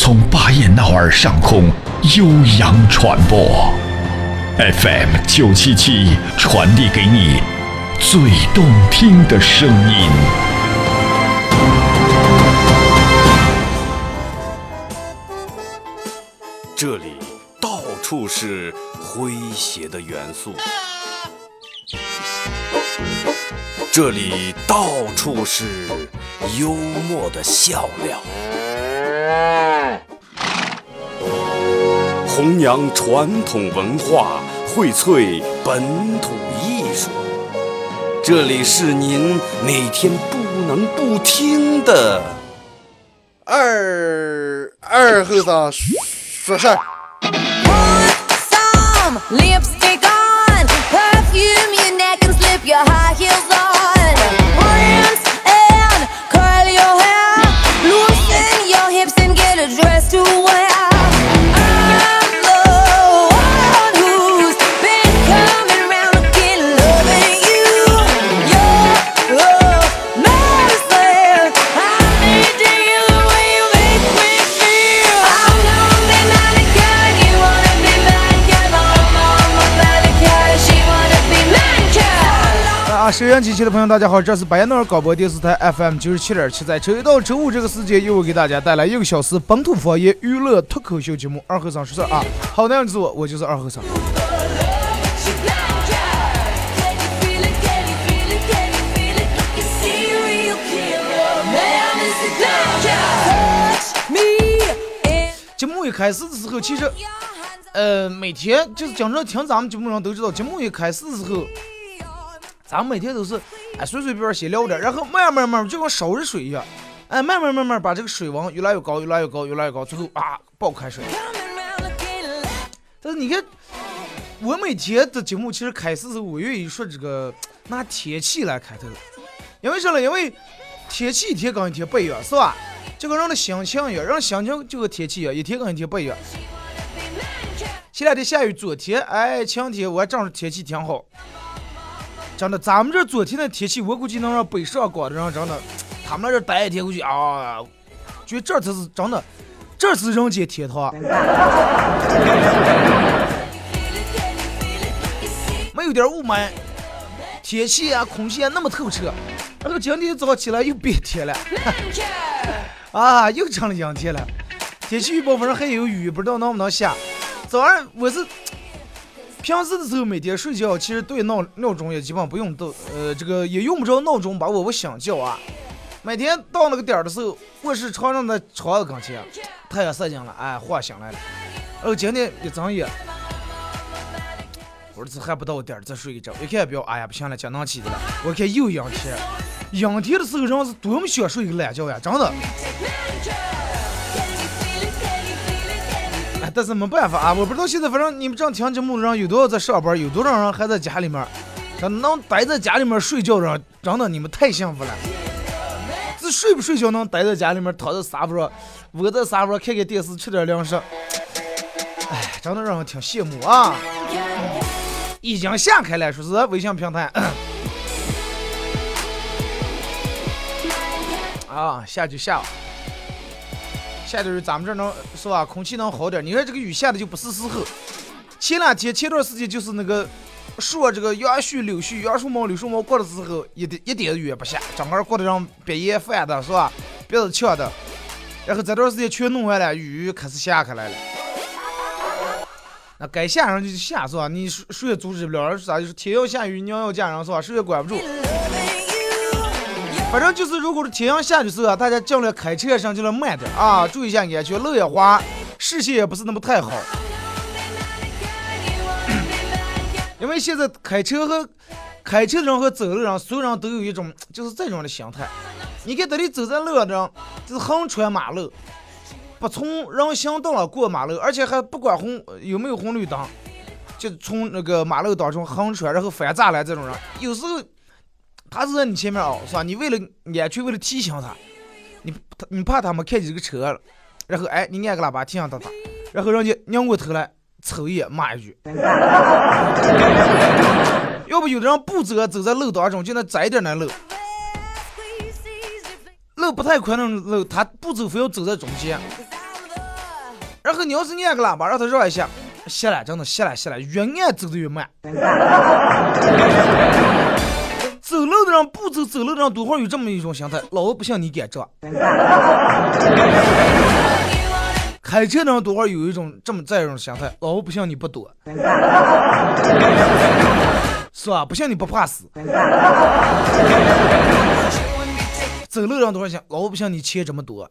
从巴彦淖尔上空。悠扬传播，FM 九七七传递给你最动听的声音。这里到处是诙谐的元素，这里到处是幽默的笑料。弘扬传统文化，荟萃本土艺术。这里是您每天不能不听的二二后生说事儿。收音机前的朋友，大家好，这是白彦淖尔广播电视台 FM 九十七点七，在周一到周五这个时间，又给大家带来一个小时本土方言娱乐脱口秀节目《二和尚说事儿》啊。好，那样子我，我就是二和尚。节目一开始的时候，其实，呃，每天就是经常听咱们节目人都知道，节目一开始的时候。咱们每天都是，哎，随随便便先聊点，然后慢慢慢慢就跟烧热水一样，哎，慢慢慢慢把这个水温越来越高，越来越高，越来越高，最后啊，爆开水。但是你看，我每天的节目其实开始时候，我愿意说这个拿天气来开头，因为啥呢？因为天气一天跟一天不一样，是吧？就跟人的心情一样，人心情就和天气一样，一天跟一天不一样。前两天下雨，昨天哎晴天，我还正是天气挺好。真的，咱们这昨天的天气，我估计能让北上广的人真的，他们那这待一天，估计啊，觉得这才是真的，这是人间天堂。没有点雾霾，天气啊，空气啊那么透彻。然后今天早上起来又变天了，啊，又成了阴天了。天气预报反正还有雨，不知道能不能下。早上我是。平时的时候，每天睡觉其实对闹闹钟也基本不用都，呃，这个也用不着闹钟把我我醒叫啊。每天到那个点儿的时候，卧室床上的床子跟前，太阳晒进了，哎，唤醒来了。哦，今天一睁眼，我说这还不到点儿，再睡一觉。一看表，哎呀，不行了，今能起的了。我看又阴天，阴天的时候人是多么想睡个懒觉呀，真的。但是没办法啊，我不知道现在，反正你们这样听节目的人有多少在上班，有多少人还在家里面，能待在家里面睡觉的人，真的你们太幸福了。这睡不睡觉能待在家里面，躺在沙发上，窝在沙发上看看电视，吃点零食，哎，真的让人挺羡慕啊。已经下开了，说是微信平台，啊，下就下。下的是咱们这能是吧？空气能好点。你说这个雨下的就不是时候。前两天前段时间就是那个说这个杨絮、柳絮、杨树毛、柳树毛过的时候，一点一点雨也不下，整个过得让鼻炎犯的是吧？鼻子呛的。然后这段时间全弄完了，雨开始下开来了。那该下上就下是吧？你谁也阻止不了。啥就是天要下雨，娘要嫁人是吧？谁也管不住。反正就是，如果是天阳下雨时候啊，大家尽量开车上尽量慢点啊，注意一下安全，路也滑，视线也不是那么太好。因为现在开车和开车的人和走的人，所有人都有一种就是这种的心态。你看，这里走在路上，就是横穿马路，不从人行道上过马路，而且还不管红有没有红绿灯，就从那个马路当中横穿，然后翻栅栏这种人，有时候他是在你前面哦，是吧？你为了安全，为了提醒他，你他你怕他们看见这个车了，然后哎，你按个喇叭提醒他他，然后人家拧过头来瞅一眼骂一句。要不有的人不走，走在路当中，就那窄一点的路，路不太宽的路，他不走，非要走在中间。然后你要是按个喇叭让他绕一下，下来真的下来下来，越按走的越慢。走路的人不走，走路的人多会儿有这么一种心态，老子不信你敢撞。开车的人多会儿有一种这么这样的心态，老子不信你不躲。是吧？不像你不怕死。走路上多少钱？老不像你钱这么多。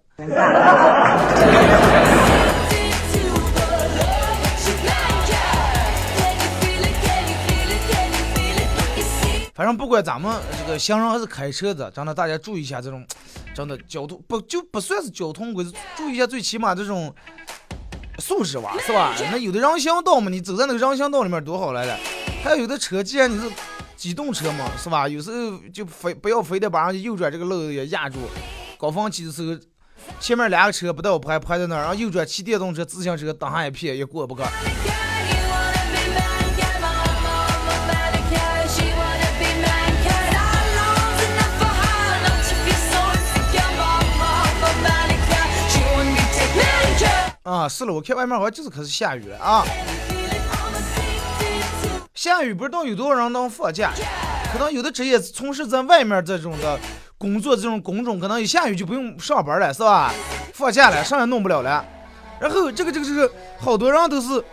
反正不管咱们这个行人还是开车的，真的大家注意一下这种，真的交通不就不算是交通规则，注意一下最起码这种素质吧，是吧？那有的人行道嘛，你走在那个人行道里面多好来了。还有的车，既然你是机动车嘛，是吧？有时候就非不要非得把人家右转这个路也压住。高峰期的时候，前面两个车不带我拍，拍在那儿，然后右转骑电动车、自行车挡上一片也过不去。啊，是了，我看外面好像就是开始下雨了啊。下雨不知道有多少人能放假，可能有的职业从事在外面这种的工作，这种工种可能一下雨就不用上班了，是吧？放假了，啥也弄不了了。然后这个这个这个，好多人都是，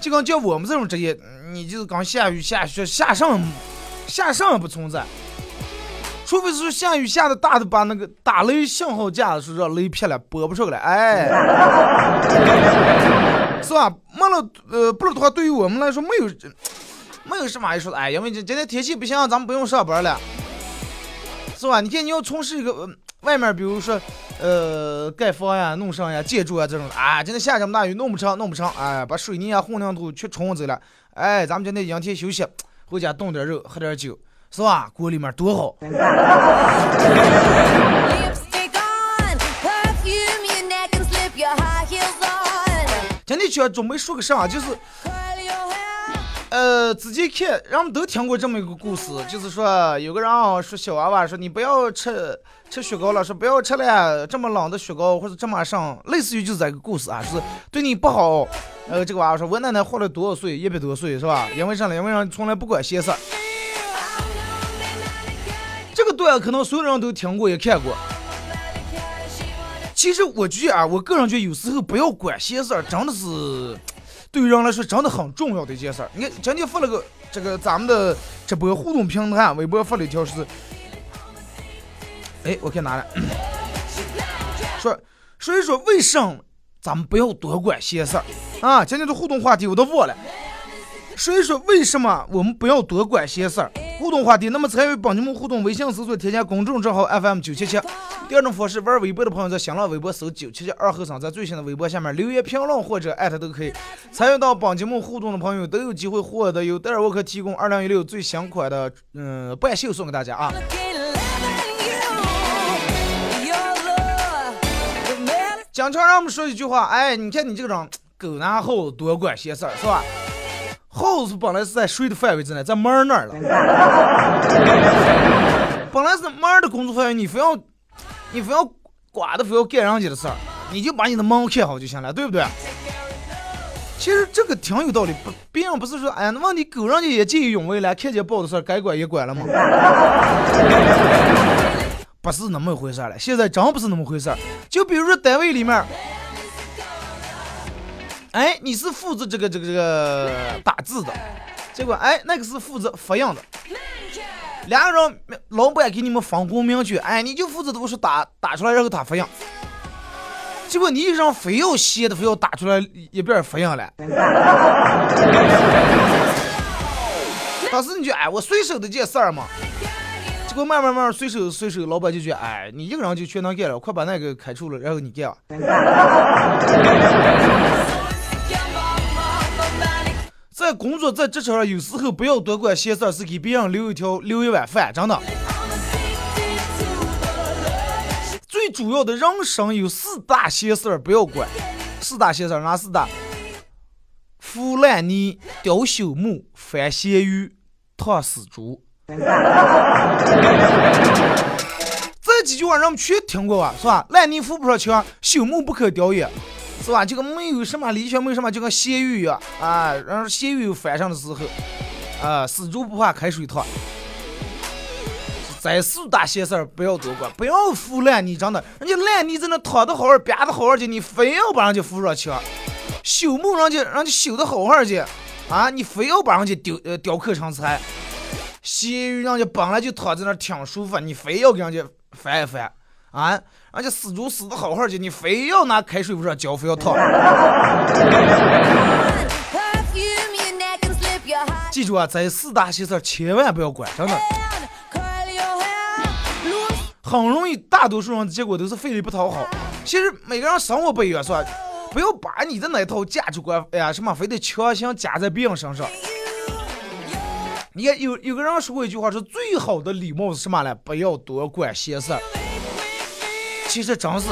就刚叫我们这种职业，你就是刚下雨下雪下上下上不存在，除非是说下雨下的大的把那个打雷信号架的时候让雷劈了播不出来，哎，是吧？没了，呃，不然的话，对于我们来说没有。没有什么，就说哎，因为今今天天气不行，咱们不用上班了，是吧？你看你要从事一个外面，比如说呃盖房呀、弄上呀、建筑啊这种，啊，今天下这么大雨，弄不成，弄不成，哎，把水泥啊、混凝土全冲走了，哎，咱们今天阴天休息，回家炖点肉，喝点酒，是吧？锅里面多好。今天要准备说个啥，就是。呃，自己看，人们都听过这么一个故事，就是说有个人啊说小娃娃说你不要吃吃雪糕了，说不要吃了这么冷的雪糕或者这么上，类似于就是这个故事啊，是对你不好。呃，这个娃娃说我奶奶活了多少岁？一百多岁是吧？因为啥呢？因为人从来不管闲事段可能所有人都听过也看过。其实我觉得啊，我个人觉得有时候不要管闲事儿，真的是。对于人来说，真的很重要的一件事儿。你看，今天发了个这个咱们的直播互动平台，微博发了一条是，哎，我看哪了？说，所以说，为什么咱们不要多管闲事儿啊？今天的互动话题我都忘了。所以说，为什么我们不要多管闲事儿？互动话题，那么参与帮你们互动，微信搜索添加公众账号 FM 九七七。第二种方式，玩微博的朋友在新浪微博搜九七七二后生，在最新的微博下面留言评论或者艾特都可以。参与到帮节目互动的朋友都有机会获得由戴尔沃克提供二零一六最新款的嗯半袖送给大家啊。经常让我们说一句话，哎，你看你这个人狗拿后多管闲事儿是吧？耗子本来是在水的范围之内，在门那儿了。本来是门的工作范围，你非要，你非要管的，非要干人家的事儿，你就把你的门看好就行了，对不对？其实这个挺有道理，不，别人不是说，哎呀，那问题狗人家也见义勇为了，看见报的事儿该管也管了吗？不是那么回事了，现在真不是那么回事儿。就比如说单位里面。哎，你是负责这个这个这个打字的，结果哎，那个是负责复印的。两个人，老板给你们分工明确，哎，你就负责都是打打出来，然后他复印。结果你一人非要写的，非要打出来一边复印了。当时你就哎，我随手的件事儿嘛。结果慢慢慢慢随手随手，老板就觉得哎，你一个人就全能干了，快把那个开除了，然后你干。在工作在职场上，有时候不要多管闲事儿，是给别人留一条留一碗饭，真的。最主要的人生有四大闲事儿不要管，四大闲事儿哪四大？腐烂泥、雕朽木、翻咸鱼、烫死猪。这几句话人们全听过吧？是吧？烂泥扶不上墙，朽木不可雕也。是吧？这个没有什么理想，没有什么，就跟咸鱼一样啊！然后咸鱼翻上的时候，啊，死猪不怕开水烫。在四大些事儿不要多管，不要服烂泥，真的，人家烂泥在那躺的好好，憋的好好的，你非要把人家扶上墙；朽木人家人家修的好好的，啊，你非要把人家雕呃雕刻成材；咸鱼人家本来就躺在那挺舒服，你非要给人家翻一翻，啊。而且死猪死的好好的，你非要拿开水壶上浇，非要烫。记住啊，这四大喜事千万不要管，真的。很容易，大多数人的结果都是费力不讨好。其实每个人生活不一样，是吧？不要把你的那套价值观，哎呀，什么非得强行加在别人身上。你看，有有个人说过一句话，说最好的礼貌是什么呢？不要多管闲事。其实真是，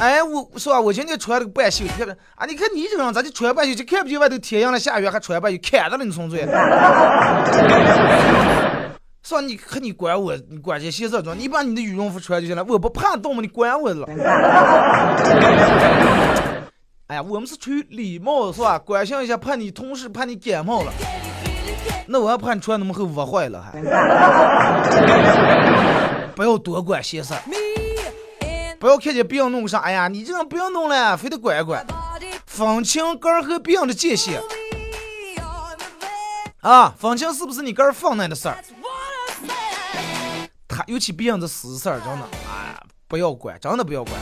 哎，我是吧，我今天穿了个半袖，你看啊，你看你这个人咋就穿半袖，就看不见外头天阳了下雨还穿半袖，看到了你纯粹。是吧？你看你管我，你管这些色装，你把你的羽绒服穿就行了，我不怕冻吗？你管我了？哎呀，我们是出于礼貌，是吧？关心一下，怕你同事怕你感冒了，那我还怕你穿那么厚捂坏了还。不要多管闲事。不要看见别人弄啥，哎呀，你这样不要弄了，非得管管，分清个儿和别人的界限啊，分清是不是你个儿放那的事儿。他尤其别人的私事儿，真的，哎，不要管，真的不要管。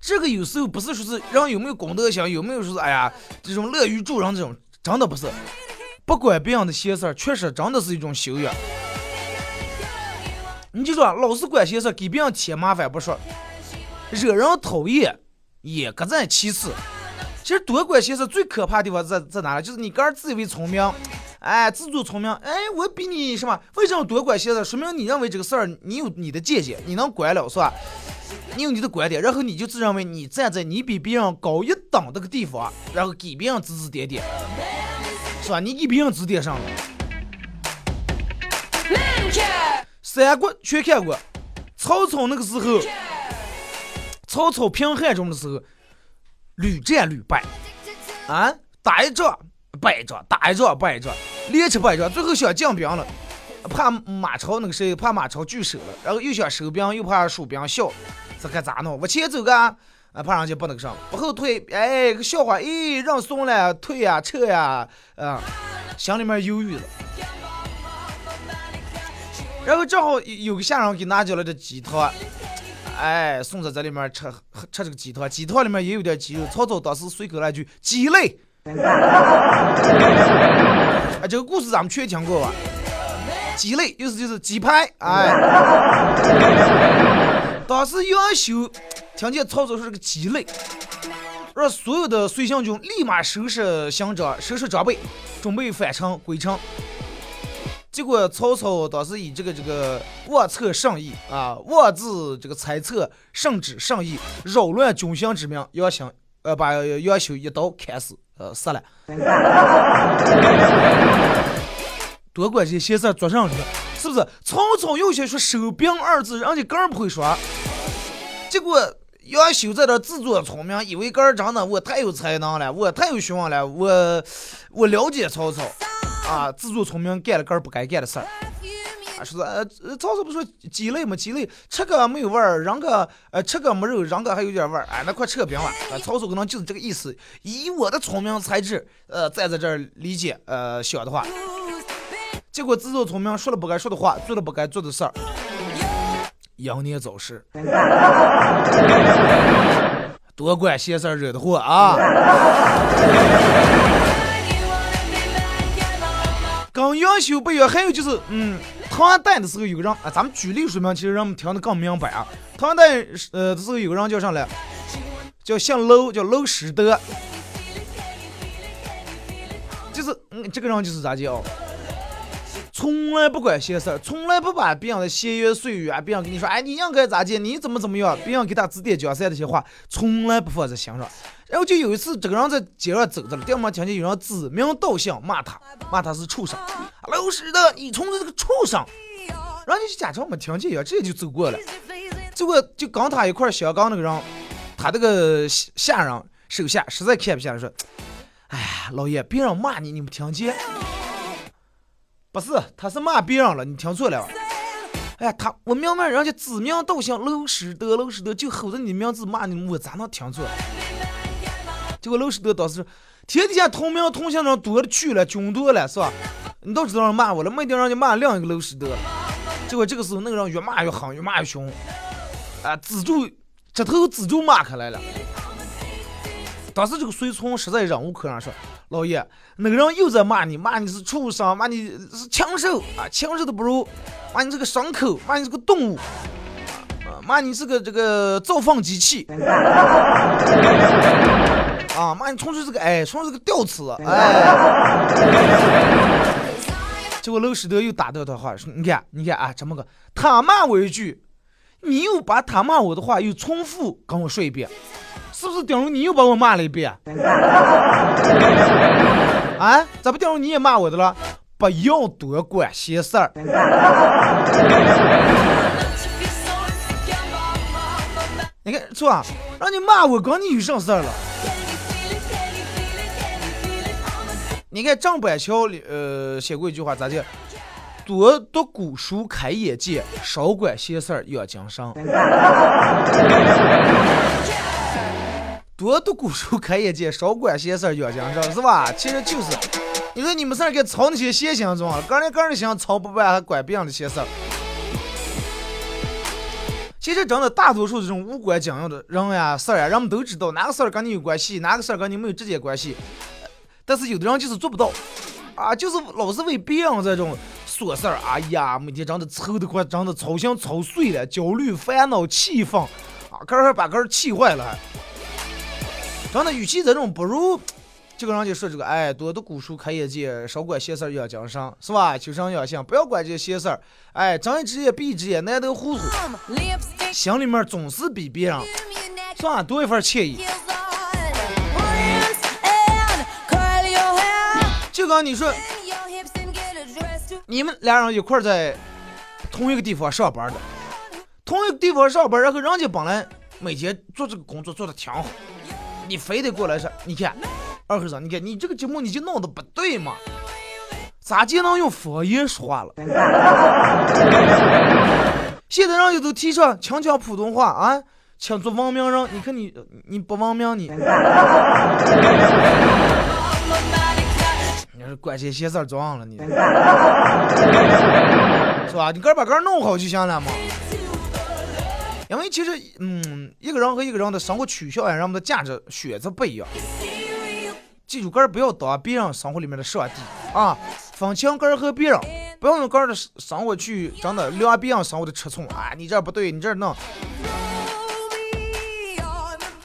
这个有时候不是说是人有没有公德心，有没有说是哎呀这种乐于助人这种，真的不是。不管别人的闲事儿，确实真的是一种修养。你就说老是管闲事，给别人添麻烦不说，惹人讨厌也搁在其次。其实多管闲事最可怕的地方在在哪里？就是你个人自以为聪明，哎，自作聪明，哎，我比你什么？为什么多管闲事？说明你认为这个事儿你有你的见解，你能管了是吧？你有你的观点，然后你就自认为你站在你比别人高一等这个地方，然后给别人指指点点，是吧？你给别人指点上了。三国全看过，曹操那个时候，曹操平汉中的时候，屡战屡败，啊，打一仗败一仗，打一仗败一仗，连吃败仗，最后想降兵了，怕马超那个谁，怕马超拒守了，然后又想收兵，又怕蜀兵笑，这该咋弄？往前走个，啊，怕人家不那个什么，往后退，哎，个笑话，咦，让怂了，退呀，撤呀，啊，心里面犹豫了。然后正好有个下人给拿进来的鸡汤，哎，送在这里面吃吃这个鸡汤，鸡汤里面也有点鸡肉。曹操当时随口来句“鸡肋”，哎，这个故事咱们全听过吧？鸡肋意思就是鸡排，哎。当时杨修听见曹操说这个鸡肋，让所有的随行军立马收拾行装，收拾装备，准备返程归程。结果曹操当时以这个这个妄测圣意啊，妄自这个猜测圣旨圣意，扰乱军心之名，杨修呃把杨修一刀砍死，呃死了。多管这些闲事做上去，是不是？曹操有些说收兵二字，人家更不会说。结果杨修在这自作聪明，以为个儿真的我太有才能了，我太有学问了，我我了解曹操。啊，自作聪明干了个不该干的事儿。啊，说呃，曹操不说鸡肋吗？鸡肋吃个没有味儿，扔个呃吃个没肉，扔个还有点味儿。哎，那快撤兵了。啊，曹操可能就是这个意思。以我的聪明才智，呃，站在这儿理解呃想的话，结果自作聪明说了不该说的话，做了不该做的事儿，羊年早逝。多管闲事儿惹的祸啊！跟杨修不远，还有就是，嗯，唐代的时候有个人啊，咱们举例说明，其实让们听得更明白啊。唐代呃的时候有个人叫啥来？叫姓娄，叫娄师德。就是嗯，这个人就是咋叫，从来不管闲事儿，从来不把别人的闲言碎语啊，别人跟你说，哎，你应该咋接，你怎么怎么样，别人给他指点江山这些话，从来不放在心上。然后就有一次，这个人在街上走着了，第二天听见有人指名道姓骂他，骂他是畜生，老实的，你从这个畜生，然后就假装没听见一样，直接就走过了。结果就跟他一块儿相杠那个人，他这个下人手下实在看不下了，说：“哎呀，老爷，别人骂你，你没听见？不是，他是骂别人了，你听错了。哎呀，他我明白，人家指名道姓，老师的，老师的，就吼着你名字骂你，我咋能听错？结果老师的当时天底下同名同姓的人多了去了，军多了，是吧？你都知道人骂我了，没定让你骂另一个老师德。结果这个时候那个人越骂越狠，越骂越凶。啊！指住这头指住骂开来了。当时这个随从实在忍无可忍，说：“老爷，那个人又在骂你，骂你是畜生，骂你是禽兽啊，禽兽都不如，骂你是个牲口，骂你是个动物，啊，骂你是个这个造粪机器，啊，骂你纯粹是个哎，纯粹是个吊词，哎。”结果娄师德又打断他话，说：“你看，你看啊，这么个，他骂我一句。”你又把他骂我的话又重复跟我说一遍，是不是？顶如你又把我骂了一遍。啊？咋不顶如你也骂我的了？不要多管闲事儿。你看，是吧？让你骂我，跟你有啥事儿了？你看张板桥里，呃，写过一句话，咋的？多读古书开眼界，少管闲事儿养精神。多读古书开眼界，少管闲事儿养精神，是吧？其实就是，你说你们事儿该操那些闲心中，个人个人的心操不完，还管别人的闲事儿。其实真的，大多数这种无关紧要的人呀、事儿呀，人们都知道哪个事儿跟你有关系，哪个事儿跟你没有直接关系。但是有的人就是做不到，啊，就是老是为别人这种。琐事儿，哎呀，每天真的愁得快，真的操心操碎了，焦虑、烦恼、气愤，啊，个还把个人气坏了，真的，与其这种，不如这个人就说这个，哎，多读古书开眼界，少管闲事儿养精神，是吧？求神养性，不要管这些闲事儿，哎，睁一只眼闭一只眼，难得糊涂，心里面总是比别人算多一份惬意。就刚你说。你们俩人一块在同一个地方上班的，同一个地方上班，然后人家本来每天做这个工作做的挺好，你非得过来说，你看二和尚，你看你这个节目你就弄的不对嘛，咋就能用方言说话了？现在人家都提倡强讲普通话啊，请做文明人，你看你你不文明你。你是关些事儿装了你，是吧？你个把个弄好就行了嘛。因为其实，嗯，一个人和一个人的生活取向呀，人们的价值选择不一样。记住，个不要当别人生活里面的上帝啊！分清个和别人，不要用个的生活去真的量别人生活的尺寸啊！你这不对，你这弄。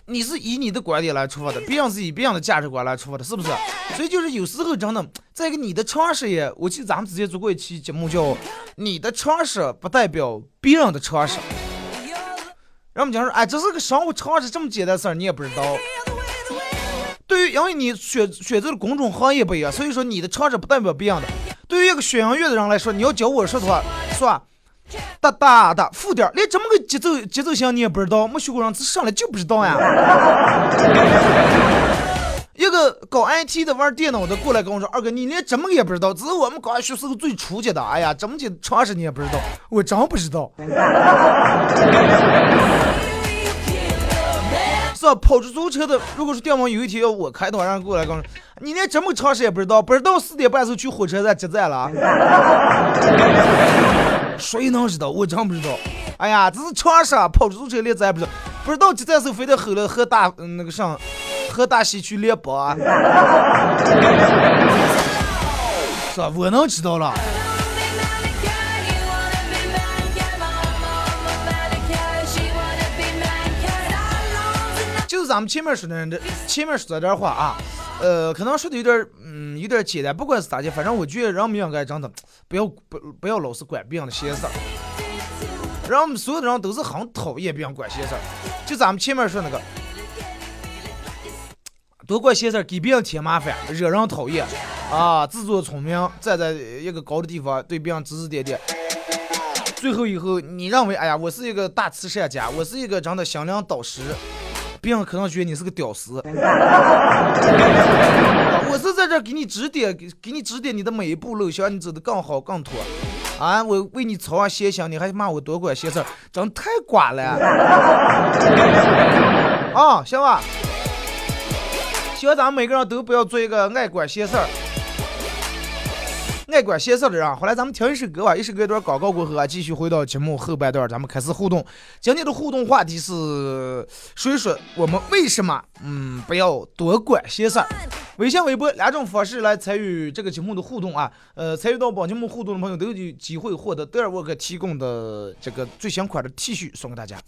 你是以你的观点来出发的，别人是以别人的价值观来出发的，是不是？所以就是有时候真的，在一个你的常识也，我记得咱们之前做过一期节目叫“你的常识不代表别人的常识”。然后我们讲说，哎，这是个生活常识，这么简单事儿你也不知道。对于，因为你选选择的公众行业不一样，所以说你的常识不代表别人的。对于一个学音乐的人来说，你要教我说的话，是吧？哒哒哒，负点，连这么个节奏节奏型你也不知道，没学过人上来就不知道呀。一个搞 IT 的玩电脑的过来跟我说：“二哥，你连这么也不知道，只是我们刚学时候最初级的。哎呀，这么些常识你也不知道，我真不知道。”是吧？跑出租车的，如果说电网有一天要我开的话，让过来跟我说：“你连这么常识也不知道，不知道四点半时候去火车站接站了。”谁能知道？我真不知道。哎呀，这是常识，跑出租车连咱也不知道，不知道接站时候非得吼了喝大那个上和大西去练波，是吧？我能知道了。就是咱们前面说的，这前面说的这话啊，呃，可能说的有点，嗯，有点简单。不管是咋的，反正我觉得人们应该真的不要不不要老是管别人的闲事儿。人们所有的人都是很讨厌别人管闲事儿。就咱们前面说那个，多管闲事儿，给别人添麻烦，惹人讨厌啊！自作聪明，站在一个高的地方对别人指指点点。最后以后，你认为，哎呀，我是一个大慈善家，我是一个真的心灵导师。别人可能觉得你是个屌丝，我是在这给你指点，给给你指点你的每一步路，想让你走得更好更妥。啊，我为你操上闲心，你还骂我多管闲事儿，真太瓜了。啊，行吧，希望咱们每个人都不要做一个爱管闲事儿。爱管闲事儿的人，后来咱们听一首歌吧，一首歌一段广告过后啊，继续回到节目后半段，咱们开始互动。今天的互动话题是说一说我们为什么嗯不要多管闲事儿。微信、微博两种方式来参与这个节目的互动啊，呃，参与到本节目互动的朋友都有机会获得德尔沃克提供的这个最新款的 T 恤送给大家。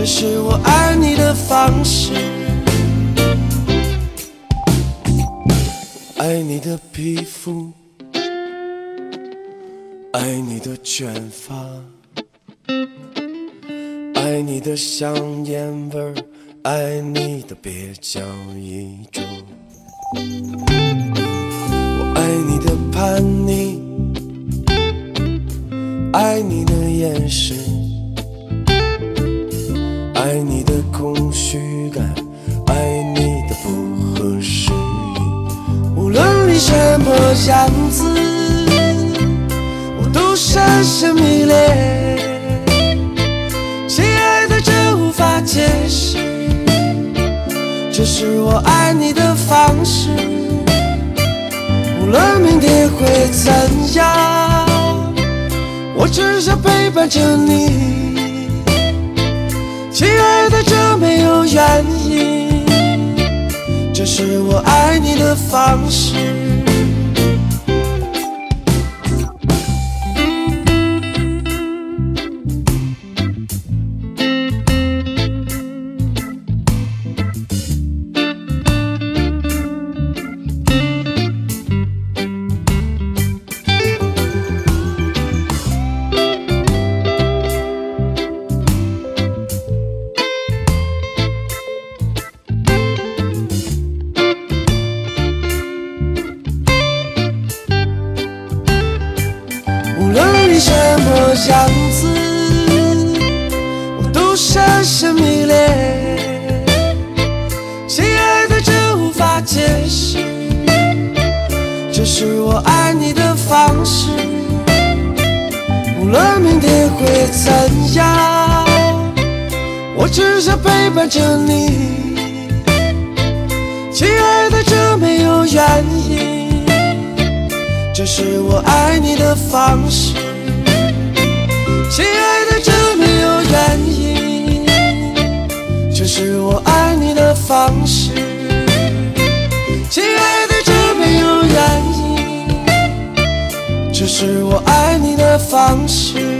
这是我爱你的方式。爱你的皮肤，爱你的卷发，爱你的香烟味，爱你的蹩脚衣着。我爱你的叛逆，爱你的眼神，爱你的空虚感，爱你的不合时宜。无论你什么样子，我都深深迷恋。亲爱的，这无法解释，这是我爱你的方式。无论明天会怎样，我只想陪伴着你。这没有原因，这是我爱你的方式。是我爱你的方式，亲爱的，这没有原因。这是我爱你的方式，亲爱的，这没有原因。这是我爱你的方式。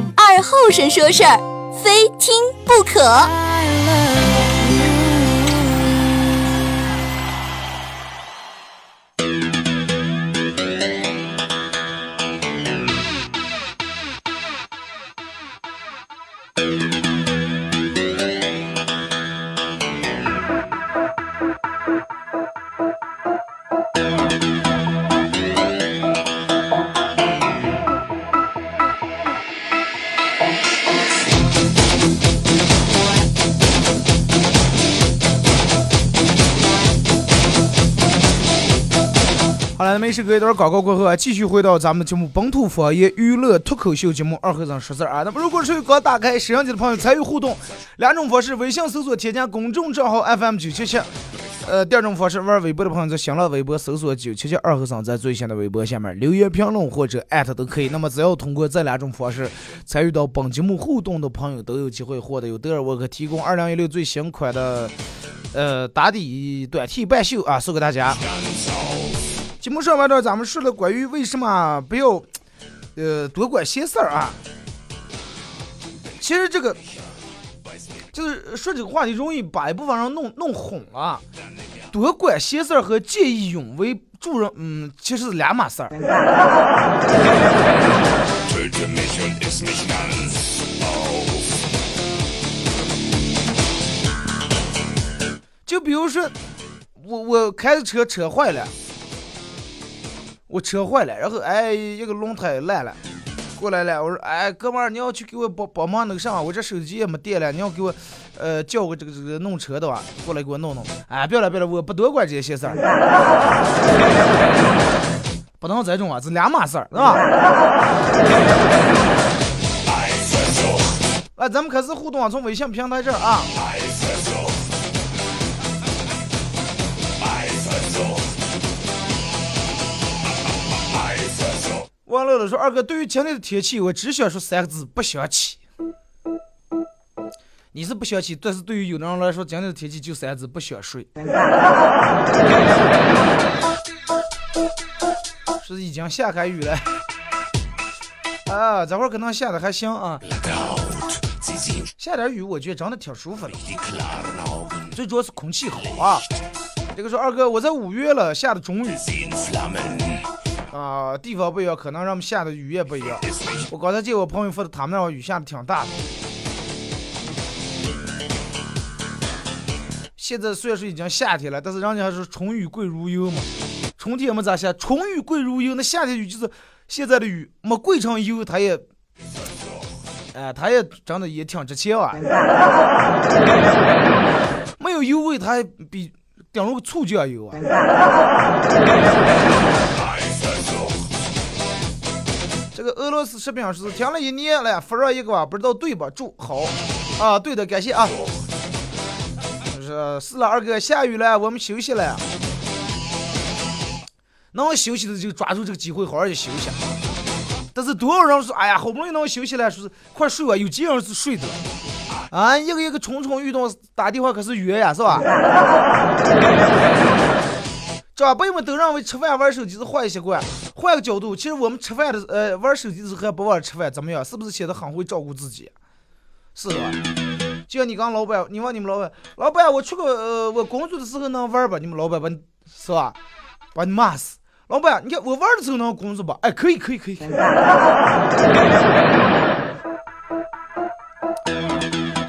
二后生说事儿，非听不可。好了，没事，隔一段广告过后啊，继续回到咱们的节目《本土方言娱乐脱口秀节目》二和尚说事儿啊。那么，如果是刚打开摄像机的朋友，参与互动两种方式：微信搜索添加公众账号 FM 九七七；呃，第二种方式，玩微博的朋友在新浪微博搜索九七七二和尚，在最新的微博下面留言评论或者艾特都可以。那么，只要通过这两种方式参与到本节目互动的朋友，都有机会获得由德尔沃克提供二零一六最新款的呃打底短 T 半袖啊，送给大家。节目上半段咱们说了关于为什么不要，呃，多管闲事儿啊。其实这个就是说这个话题容易把一部分人弄弄混了。多管闲事儿和见义勇为助人，嗯，其实是两码事儿。就比如说，我我开的车车坏了。我车坏了，然后哎，一个轮胎烂了，过来了。我说哎，哥们儿，你要去给我帮帮忙那个啥，我这手机也没电了，你要给我呃叫个这个这个弄车的吧，过来给我弄弄。哎，别了别了，我不多管这些事儿，不能这种啊，是两码事儿，是吧？来，咱们开始互动啊，从微信平台这儿啊。乐乐说：“二哥，对于今天的天气，我只想说三个字：不想起。你是不想起，但是对于有的人来说，今天的天气就三个字：不想睡。是已经下开雨了啊，这会儿可能下的还行啊。下点雨，我觉得真的挺舒服的。最主要是空气好啊。这个说二哥，我在五月了，下的中雨。”啊，地方不一样，可能让我们下的雨也不一样。我刚才见我朋友说的，他们那儿雨下的挺大的。现在虽然说已经夏天了，但是人家还是春雨贵如油嘛。春天没咋下，春雨贵如油，那夏天雨就是现在的雨没贵成油，它也，哎，它也真的也挺值钱啊。没有油味，它还比顶上个醋酱油啊。这个俄罗斯士兵是停了一年了，发上一个吧不知道对吧？祝好啊，对的，感谢啊。是是了，二哥，下雨了，我们休息了。能休息的就抓住这个机会好好的休息。但是多少人说，哎呀，好不容易能休息了，说是快睡吧，有几个人是睡的？啊，一个一个蠢蠢欲动，打电话可是约呀，是吧？长辈们都认为吃饭玩手机是坏习惯，换个角度，其实我们吃饭的呃玩手机的时候还不忘吃饭，怎么样？是不是显得很会照顾自己？是吧？就像你刚老板，你问你们老板，老板我去个呃我工作的时候能玩吧？你们老板把你是吧？把你骂死。老板，你看我玩的时候能工作吧？哎，可以可以可以。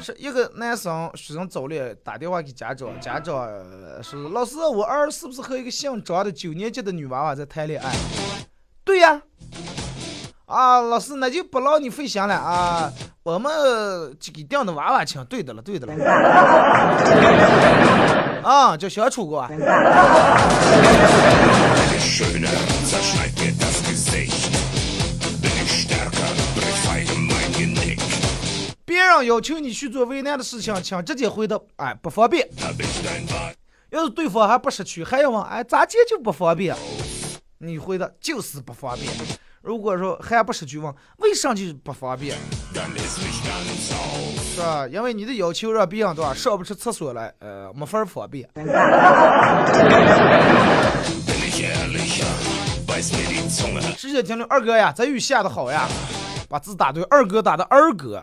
是一个男生学生早恋，打电话给家长，家长说：“老师，我儿是不是和一个姓张的九年级的女娃娃在谈恋爱？”对呀。啊，老师，那就不劳你费心了啊，我们就给定的娃娃亲。对的了，对的了。啊，叫小楚哥。别人要求你去做为难的事情，请直接回答，哎，不方便。要是对方还不识趣，还要问，哎，咋解就不方便？你回答就是不方便。如果说还不识趣问，为啥就不方便？是吧？因为你的要求让别人对吧上不出厕所来，呃，没法方便。直接停留二哥呀，这雨下的好呀，把字打对，二哥打的二哥，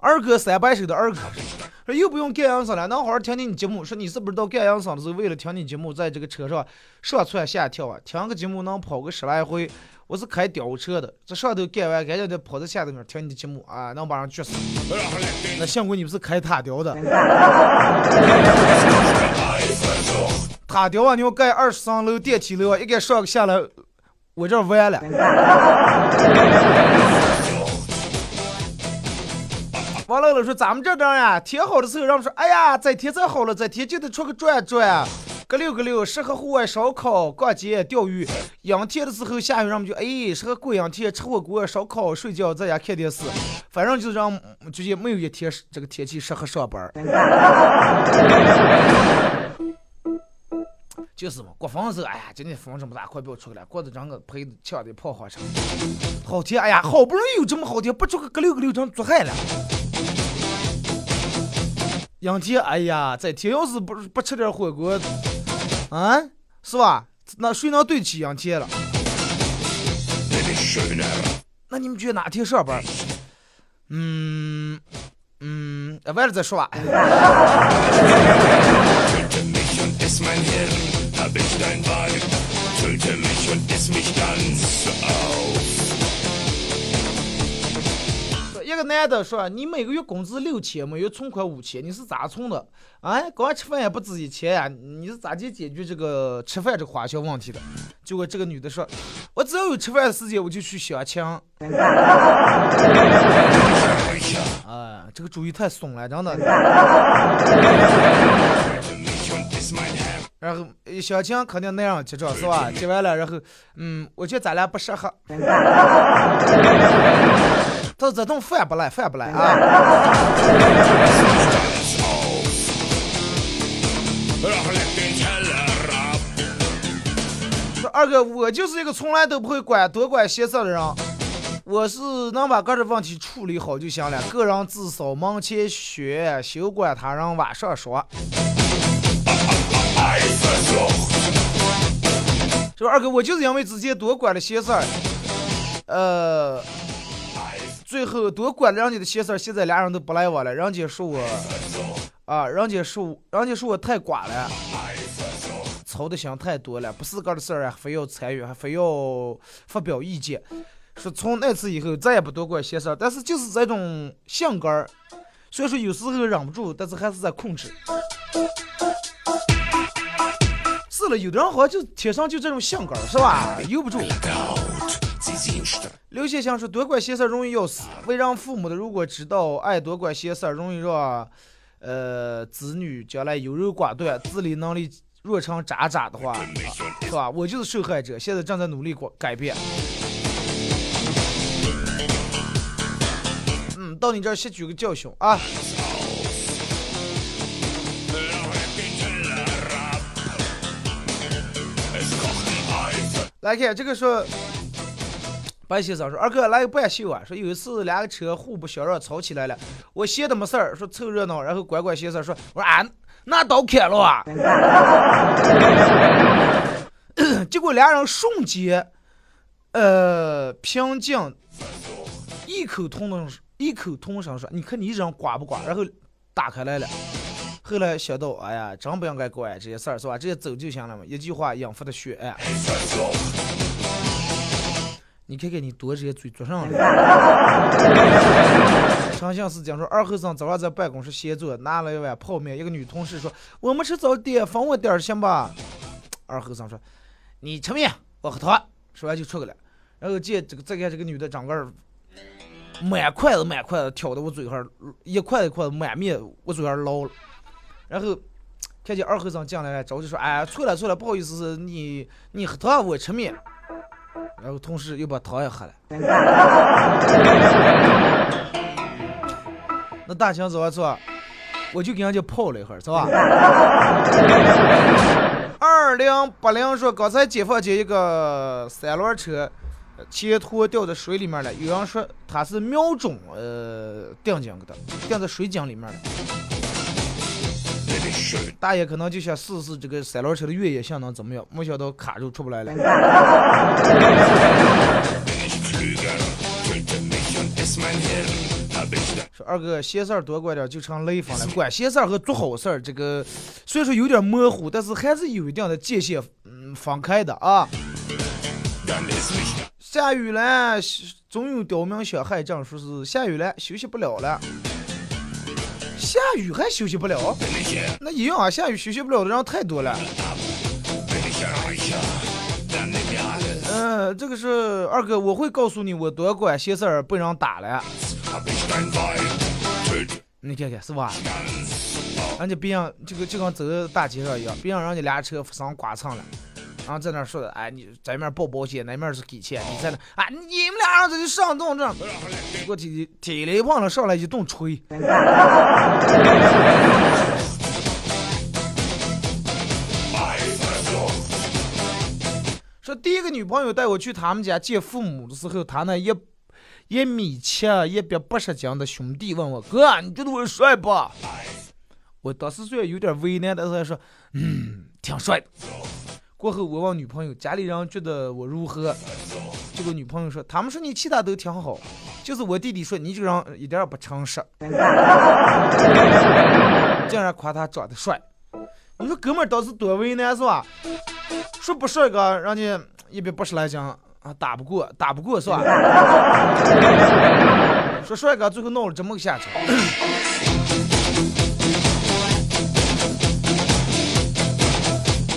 二哥三百首的二哥。说又不用干养生了，能好好听听你节目。说你是不是到干养生的时候，为了听你节目，在这个车上上蹿下跳啊？听个节目能跑个十来回。我是开吊车的，这上头干完，赶紧得跑到下头面听你的节目啊，能把人撅死。那幸亏你不是开塔吊的。塔吊啊，你要盖二十三楼电梯楼啊，一个上下来，我这完了。王乐乐说：“咱们这边呀，天好的时候，人们说，哎呀，这天再好了，这天就得出去转转，个溜个溜，适合户外烧烤、逛街、钓鱼。阴天的时候，下雨，人们就哎，适合过阴天，吃火锅、烧烤、睡觉，在家看电视。反正就是让最近没有一天这个天气适合上班。就是嘛，刮风的时候，哎呀，今天风这么大，快不要出去了，过得整个陪呛的跑火车。好天，哎呀，好不容易有这么好天，不出去个溜个溜，成做海了。”杨天，哎呀，这天要是不不吃点火锅，啊，是吧？那谁能对得起杨天了？那你们觉得哪天上班？嗯嗯，完了再说吧。这个男的说：“你每个月工资六千，每月存款五千，你是咋存的？啊，光吃饭也不值一千呀？你是咋去解决这个吃饭这个花销问题的？”结果这个女的说：“我只要有吃饭的时间，我就去相亲。”啊，这个主意太怂了，真的。然后相亲肯定那样结账是吧？结完了，然后，嗯，我觉得咱俩不适合。他这顿饭不来，饭不来啊！说二哥，我就是一个从来都不会管多管闲事的人，我是能把个人问题处理好就行了，个人自扫门前雪，休管他人晚上说。说二哥，我就是因为之前多管了闲事儿，呃。最后多管了人家的闲事儿，现在俩人都不来往了。人家说我啊，人家说人家说我太寡了，操的心太多了，不是个的事儿啊，非要参与，还非要发表意见。说从那次以后再也不多管闲事儿，但是就是这种性格儿，所以说有时候忍不住，但是还是在控制。是了，有的人好像就天生就这种性格儿，是吧？由不住。刘先生说：“多管闲事容易要死。为人父母的，如果知道爱多管闲事，容易让呃子女将来优柔寡断、自理能力弱成渣渣的话，是吧？我就是受害者，现在正在努力改改变。嗯，到你这儿吸取个教训啊。来看这个说。”白先生说：“二哥来个半袖啊！说有一次两个车互不相让，吵起来了。我闲的没事儿，说凑热闹，然后乖乖先生说：我说啊，拿刀砍了啊！结果两人瞬间，呃，平静，异口同声，异口同声说：你看你人刮不刮？然后打开来了。后来想到，哎呀，真不应该管这些事儿，是吧？直接走就行了嘛。一句话引发的血案。”你看看你多这些嘴做上了。长相思讲说，二后生早上在办公室闲坐，拿了一碗泡面，一个女同事说：“我们吃早点，分我点儿行吧？”二后生说：“你吃面，我喝汤。”说完就出去了。然后见这个再看这个女的长个儿，满筷子满筷子挑的我嘴上，一筷子一筷子满面我嘴上捞了。然后看见二后生进来了，着急说：“哎，错了错了，不好意思，你你喝汤，我吃面。”然后同时又把汤也喝了。那大清早上，我就给人家泡了一会儿，是吧？二零八零说，刚才解放街一个三轮车前拖掉在水里面了，有人说他是瞄准呃定睛的，定在水井里面了。大爷可能就想试试这个三轮车的越野性能怎么样，没想到卡住出不来了。说二哥闲事儿多管点就成雷锋了，管闲事儿和做好事儿，这个虽然说有点模糊，但是还是有一定的界限，嗯，分开的啊。下雨了，总有刁民想害朕，说是下雨了，休息不了了。下雨还休息不了？那一样啊，下雨休息不了的人太多了。嗯，这个是二哥，我会告诉你，我多管闲事儿被人打了。你看看是吧？人家别人这个就跟走在大街上一样，别让人家俩车发生剐蹭了，然后在那说的，哎，你在面报保险，那面是给钱，你在那，啊，你们俩人这就上动这，我天天雷碰了上来一顿吹。说第一个女朋友带我去他们家见父母的时候，他那一一米七、一百八十斤的兄弟问我哥：“你觉得我帅不？”我当时虽然有点为难，但是说：“嗯，挺帅的。”过后我问女朋友：“家里人觉得我如何？”结果女朋友说：“他们说你其他都挺好，就是我弟弟说你这个人一点也不诚实，竟然夸他长得帅。”你说哥们儿当时多为难是吧？说不帅哥，人家一百八十来斤啊，打不过，打不过是吧？说帅哥最后闹了这么个下场。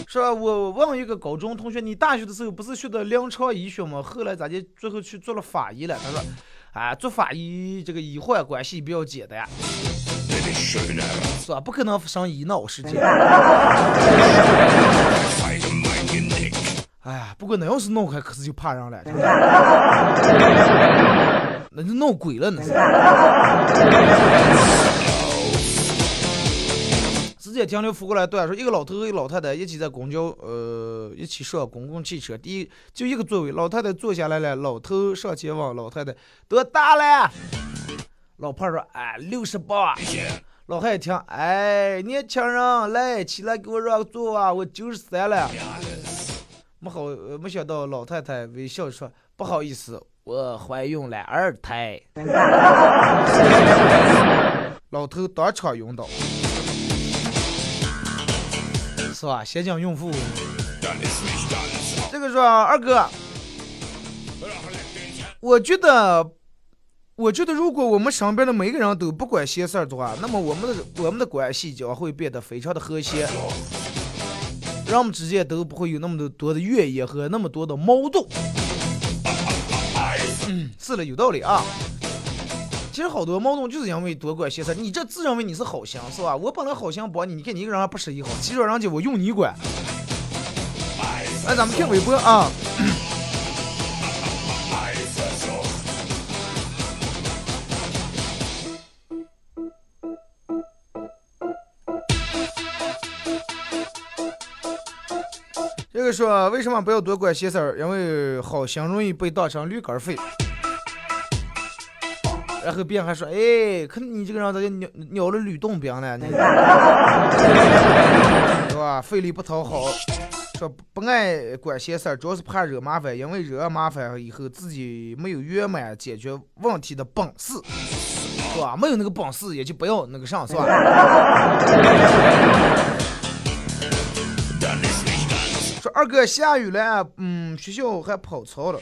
说我问一个高中同学，你大学的时候不是学的临床医学吗？后来咋的最后去做了法医了？他说，啊，做法医这个医患关系比较简单。是吧？不可能发生医闹事件。哎呀，不过那要是闹开，可是就怕人了。那就闹鬼了，那是。停留扶过来段说，一个老头和一个老太太一起在公交，呃，一起上公共汽车。第一，就一个座位，老太太坐下来了，老头上前问老太太多大了？老胖说，哎，六十八。老汉一听，哎，年轻人，来，起来给我让个座啊！我九十三了。没好，没想到老太太微笑说：“不好意思，我怀孕了二胎。”老头当场晕倒，是吧？先讲孕妇。这个说二哥，我觉得。我觉得，如果我们身边的每个人都不管闲事儿的话，那么我们的我们的关系将会变得非常的和谐，人们之间都不会有那么多多的怨言和那么多的矛盾。嗯，是了，有道理啊。其实好多矛盾就是因为多管闲事。你这自认为你是好心是吧？我本来好心帮你，你看你一个人还不识一好，其实人家我用你管。来，咱们听微博啊。这个说为什么不要多管闲事儿？因为好心容易被当成驴肝肺。然后别人还说：“哎，看你这个人咋就鸟鸟了吕洞宾呢？” 是吧？费力不讨好。说不爱管闲事儿，主要是怕惹麻烦，因为惹麻烦以后自己没有圆满解决问题的本事，是吧？没有那个本事，也就不要那个上，是吧？说二哥下雨了，嗯，学校还跑操了，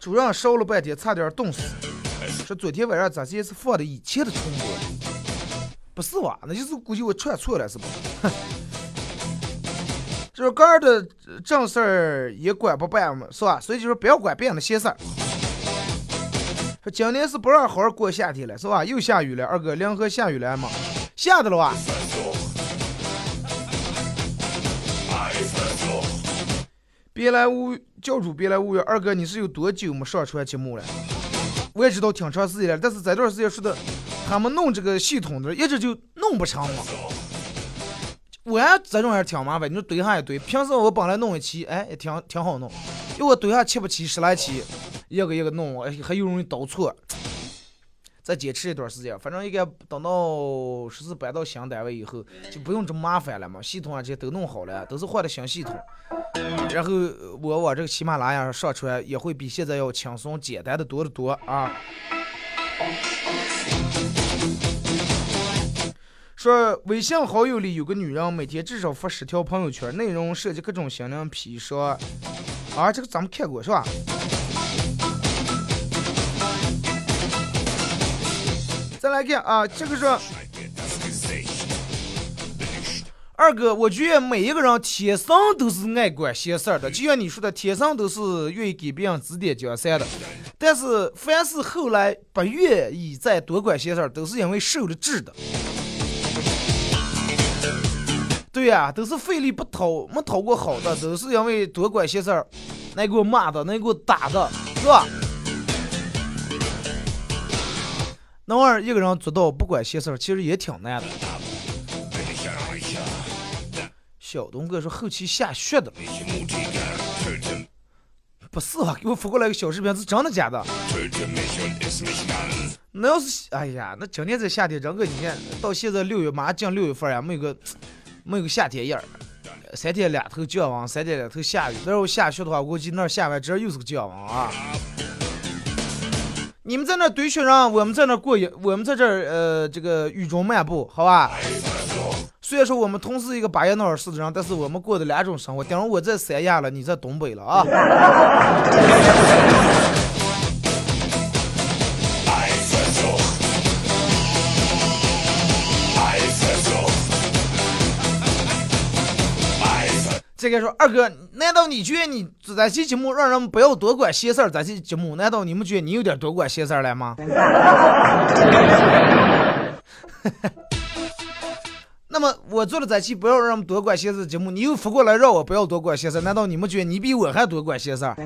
主任烧了半天，差点冻死。说昨天晚上咱这是放的以前的重播，不是吧？那就是估计我串错了，是吧？哼？这个儿的正事儿也管不办嘛，是吧？所以就说不要管别人的闲事儿。说今年是不让好好过夏天了，是吧？又下雨了，二哥，临河下雨了吗？下的了吧？别来无教主，别来无恙。二哥，你是有多久没上传节目了？我也知道挺长时间了，但是这段时间说的，他们弄这个系统的，一直就弄不成嘛。我这种还是挺麻烦，你说堆上一堆。平时我本来弄一期，哎，也挺挺好弄。因为我堆下七八期、十来期，一个一个弄，还又容易导错。再坚持一段时间，反正应该等到十四搬到新单位以后，就不用这么麻烦了嘛。系统啊这些都弄好了，都是换的新系统。然后我往这个喜马拉雅上传也会比现在要轻松简单的多得多啊。说微信好友里有个女人，每天至少发十条朋友圈，内容涉及各种心灵砒霜。啊，这个咱们看过是吧？来看啊，这个是二哥，我觉得每一个人天生都是爱管闲事儿的，就像你说的，天生都是愿意给别人指点江山的。但是凡是后来不愿意再多管闲事儿，都是因为受了制的。对呀，都是费力不讨，没讨过好的，都是因为多管闲事儿，那给我骂的，那给我打的，是吧？那玩意儿一个人做到不管闲事儿，其实也挺难的。小东哥说后期下雪的，不是吧？给我发过来个小视频，是真的假的？那要是哎呀，那今年这夏天，整个你看到现在六月，马上进六月份呀，没有个没有个夏天样儿。三天两头降温，三天两头下雨。那要下雪的话，我估计那下完之后又是个降温啊。你们在那堆雪人，我们在那过夜，我们在这儿呃，这个雨中漫步，好吧？虽然说我们同是一个巴彦淖尔市的人，但是我们过的两种生活。等会我在三亚了，你在东北了啊！这个说二哥，难道你觉得你这节目让人们不要多管闲事儿？这节目难道你们觉得你有点多管闲事儿了吗？那么我做了这期不要让人们多管闲事节目，你又发过来让我不要多管闲事，难道你们觉得你比我还多管闲事儿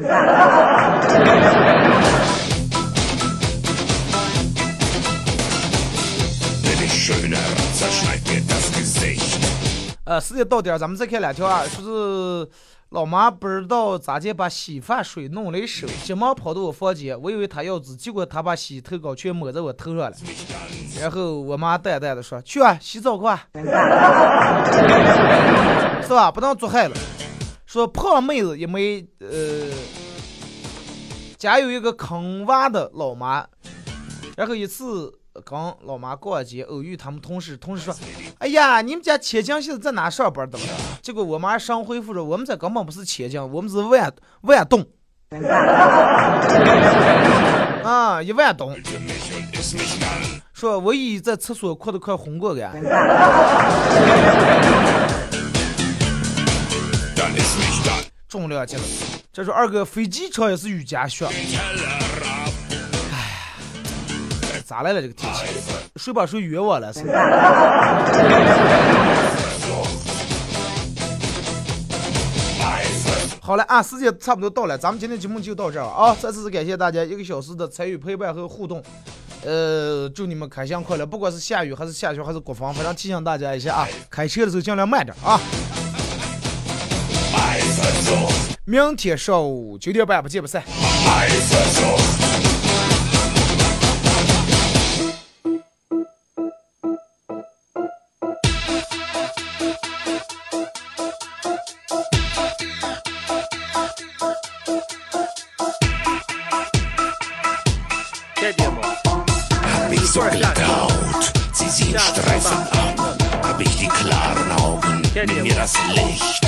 呃，时间到点儿，咱们再看两条啊。说是老妈不知道咋地把洗发水弄了手，急忙跑到我房间，我以为她要纸，结果她把洗头膏全抹在我头上了。然后我妈淡淡的说：“去啊，洗澡去吧，是吧？不能做害了。”说胖妹子也没呃，家有一个坑娃的老妈，然后一次。跟老妈逛街，偶遇他们同事，同事说：“哎呀，你们家千金现在在哪上班的？”结果我妈上回复说：“我们这根本不是千金，我们是万万栋。”啊，一万栋。说我一在厕所哭的快昏过去。重量级了。这说二哥飞机场也是雨夹靴。咋来了这个天气？谁把谁约我了是？好了啊，时间差不多到了，咱们今天节目就到这儿啊！再次感谢大家一个小时的参与陪伴和互动，呃，祝你们开箱快乐！不管是下雨还是下雪还是刮风，反正提醒大家一下啊，开车的时候尽量慢点啊！明天上午九点半不见不散。Das Licht